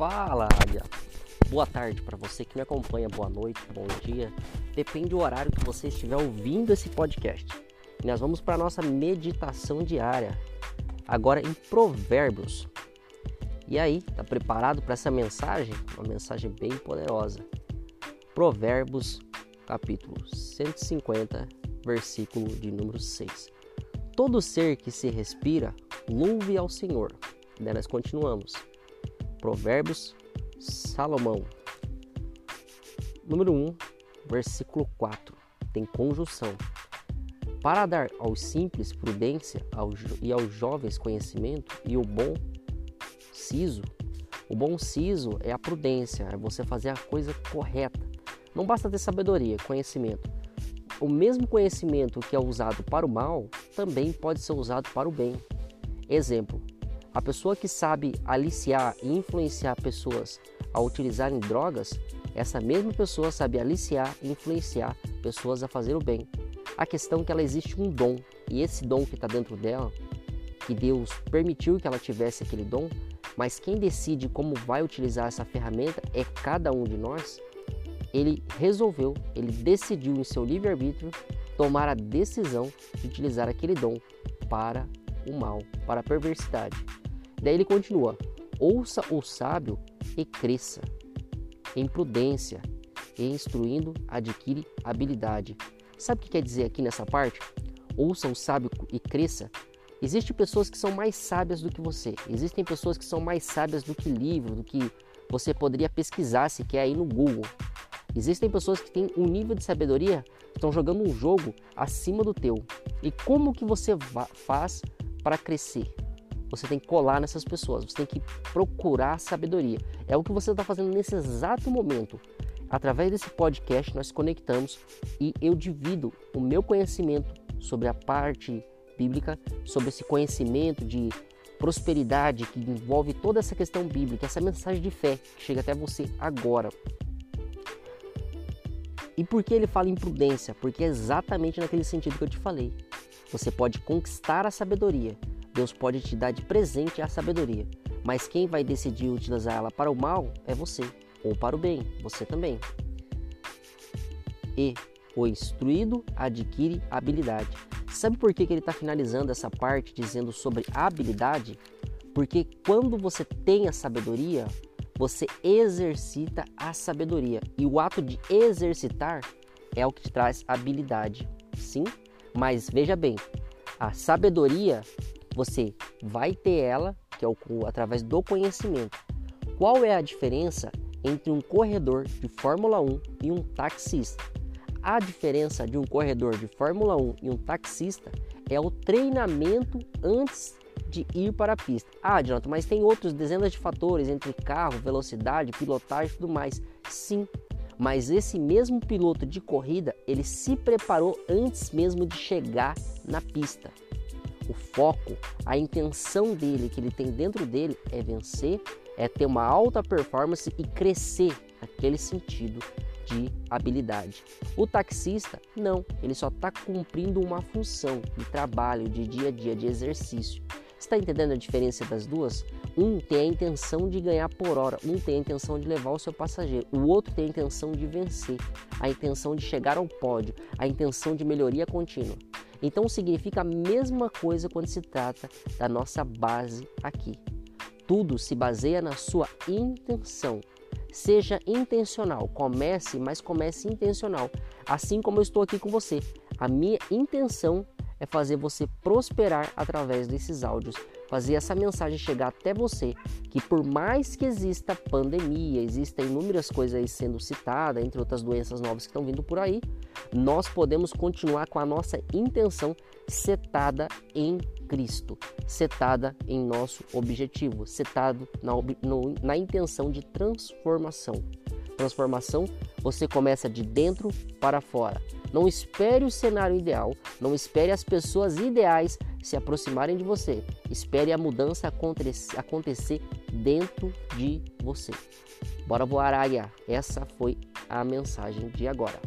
Fala, Águia! Boa tarde para você que me acompanha, boa noite, bom dia. Depende do horário que você estiver ouvindo esse podcast. E nós vamos para a nossa meditação diária, agora em Provérbios. E aí, tá preparado para essa mensagem? Uma mensagem bem poderosa. Provérbios, capítulo 150, versículo de número 6. Todo ser que se respira, louve ao Senhor. Daí nós continuamos. Provérbios, Salomão. Número 1, versículo 4. Tem conjunção. Para dar aos simples prudência e aos jovens conhecimento e o bom siso. O bom siso é a prudência, é você fazer a coisa correta. Não basta ter sabedoria, conhecimento. O mesmo conhecimento que é usado para o mal também pode ser usado para o bem. Exemplo: a pessoa que sabe aliciar e influenciar pessoas a utilizarem drogas, essa mesma pessoa sabe aliciar e influenciar pessoas a fazer o bem. A questão é que ela existe um dom, e esse dom que está dentro dela, que Deus permitiu que ela tivesse aquele dom, mas quem decide como vai utilizar essa ferramenta é cada um de nós. Ele resolveu, ele decidiu em seu livre-arbítrio tomar a decisão de utilizar aquele dom para o mal, para a perversidade. Daí ele continua: ouça o sábio e cresça. Em prudência e instruindo adquire habilidade. Sabe o que quer dizer aqui nessa parte? Ouça o sábio e cresça. Existem pessoas que são mais sábias do que você. Existem pessoas que são mais sábias do que livro, do que você poderia pesquisar se quer aí no Google. Existem pessoas que têm um nível de sabedoria, estão jogando um jogo acima do teu. E como que você faz para crescer? Você tem que colar nessas pessoas, você tem que procurar sabedoria. É o que você está fazendo nesse exato momento. Através desse podcast, nós conectamos e eu divido o meu conhecimento sobre a parte bíblica, sobre esse conhecimento de prosperidade que envolve toda essa questão bíblica, essa mensagem de fé que chega até você agora. E por que ele fala em prudência? Porque é exatamente naquele sentido que eu te falei. Você pode conquistar a sabedoria, Deus pode te dar de presente a sabedoria, mas quem vai decidir utilizar ela para o mal é você, ou para o bem, você também. E o instruído adquire habilidade. Sabe por que, que ele está finalizando essa parte dizendo sobre habilidade? Porque quando você tem a sabedoria, você exercita a sabedoria. E o ato de exercitar é o que te traz habilidade. Sim? Mas veja bem, a sabedoria você vai ter ela, que é o, através do conhecimento. Qual é a diferença entre um corredor de Fórmula 1 e um taxista? A diferença de um corredor de Fórmula 1 e um taxista é o treinamento antes de ir para a pista. Ah, Jonathan, mas tem outros dezenas de fatores entre carro, velocidade, pilotagem e tudo mais. Sim, mas esse mesmo piloto de corrida, ele se preparou antes mesmo de chegar na pista o foco, a intenção dele, que ele tem dentro dele, é vencer, é ter uma alta performance e crescer naquele sentido de habilidade. O taxista, não, ele só está cumprindo uma função de trabalho, de dia a dia, de exercício. Está entendendo a diferença das duas? Um tem a intenção de ganhar por hora, um tem a intenção de levar o seu passageiro, o outro tem a intenção de vencer, a intenção de chegar ao pódio, a intenção de melhoria contínua. Então significa a mesma coisa quando se trata da nossa base aqui. Tudo se baseia na sua intenção. Seja intencional, comece, mas comece intencional. Assim como eu estou aqui com você. A minha intenção é fazer você prosperar através desses áudios, fazer essa mensagem chegar até você, que por mais que exista pandemia, existem inúmeras coisas aí sendo citadas, entre outras doenças novas que estão vindo por aí, nós podemos continuar com a nossa intenção setada em Cristo, setada em nosso objetivo, setado na, no, na intenção de transformação. Transformação você começa de dentro para fora. Não espere o cenário ideal, não espere as pessoas ideais se aproximarem de você. Espere a mudança acontecer dentro de você. Bora voar, águia! Essa foi a mensagem de agora.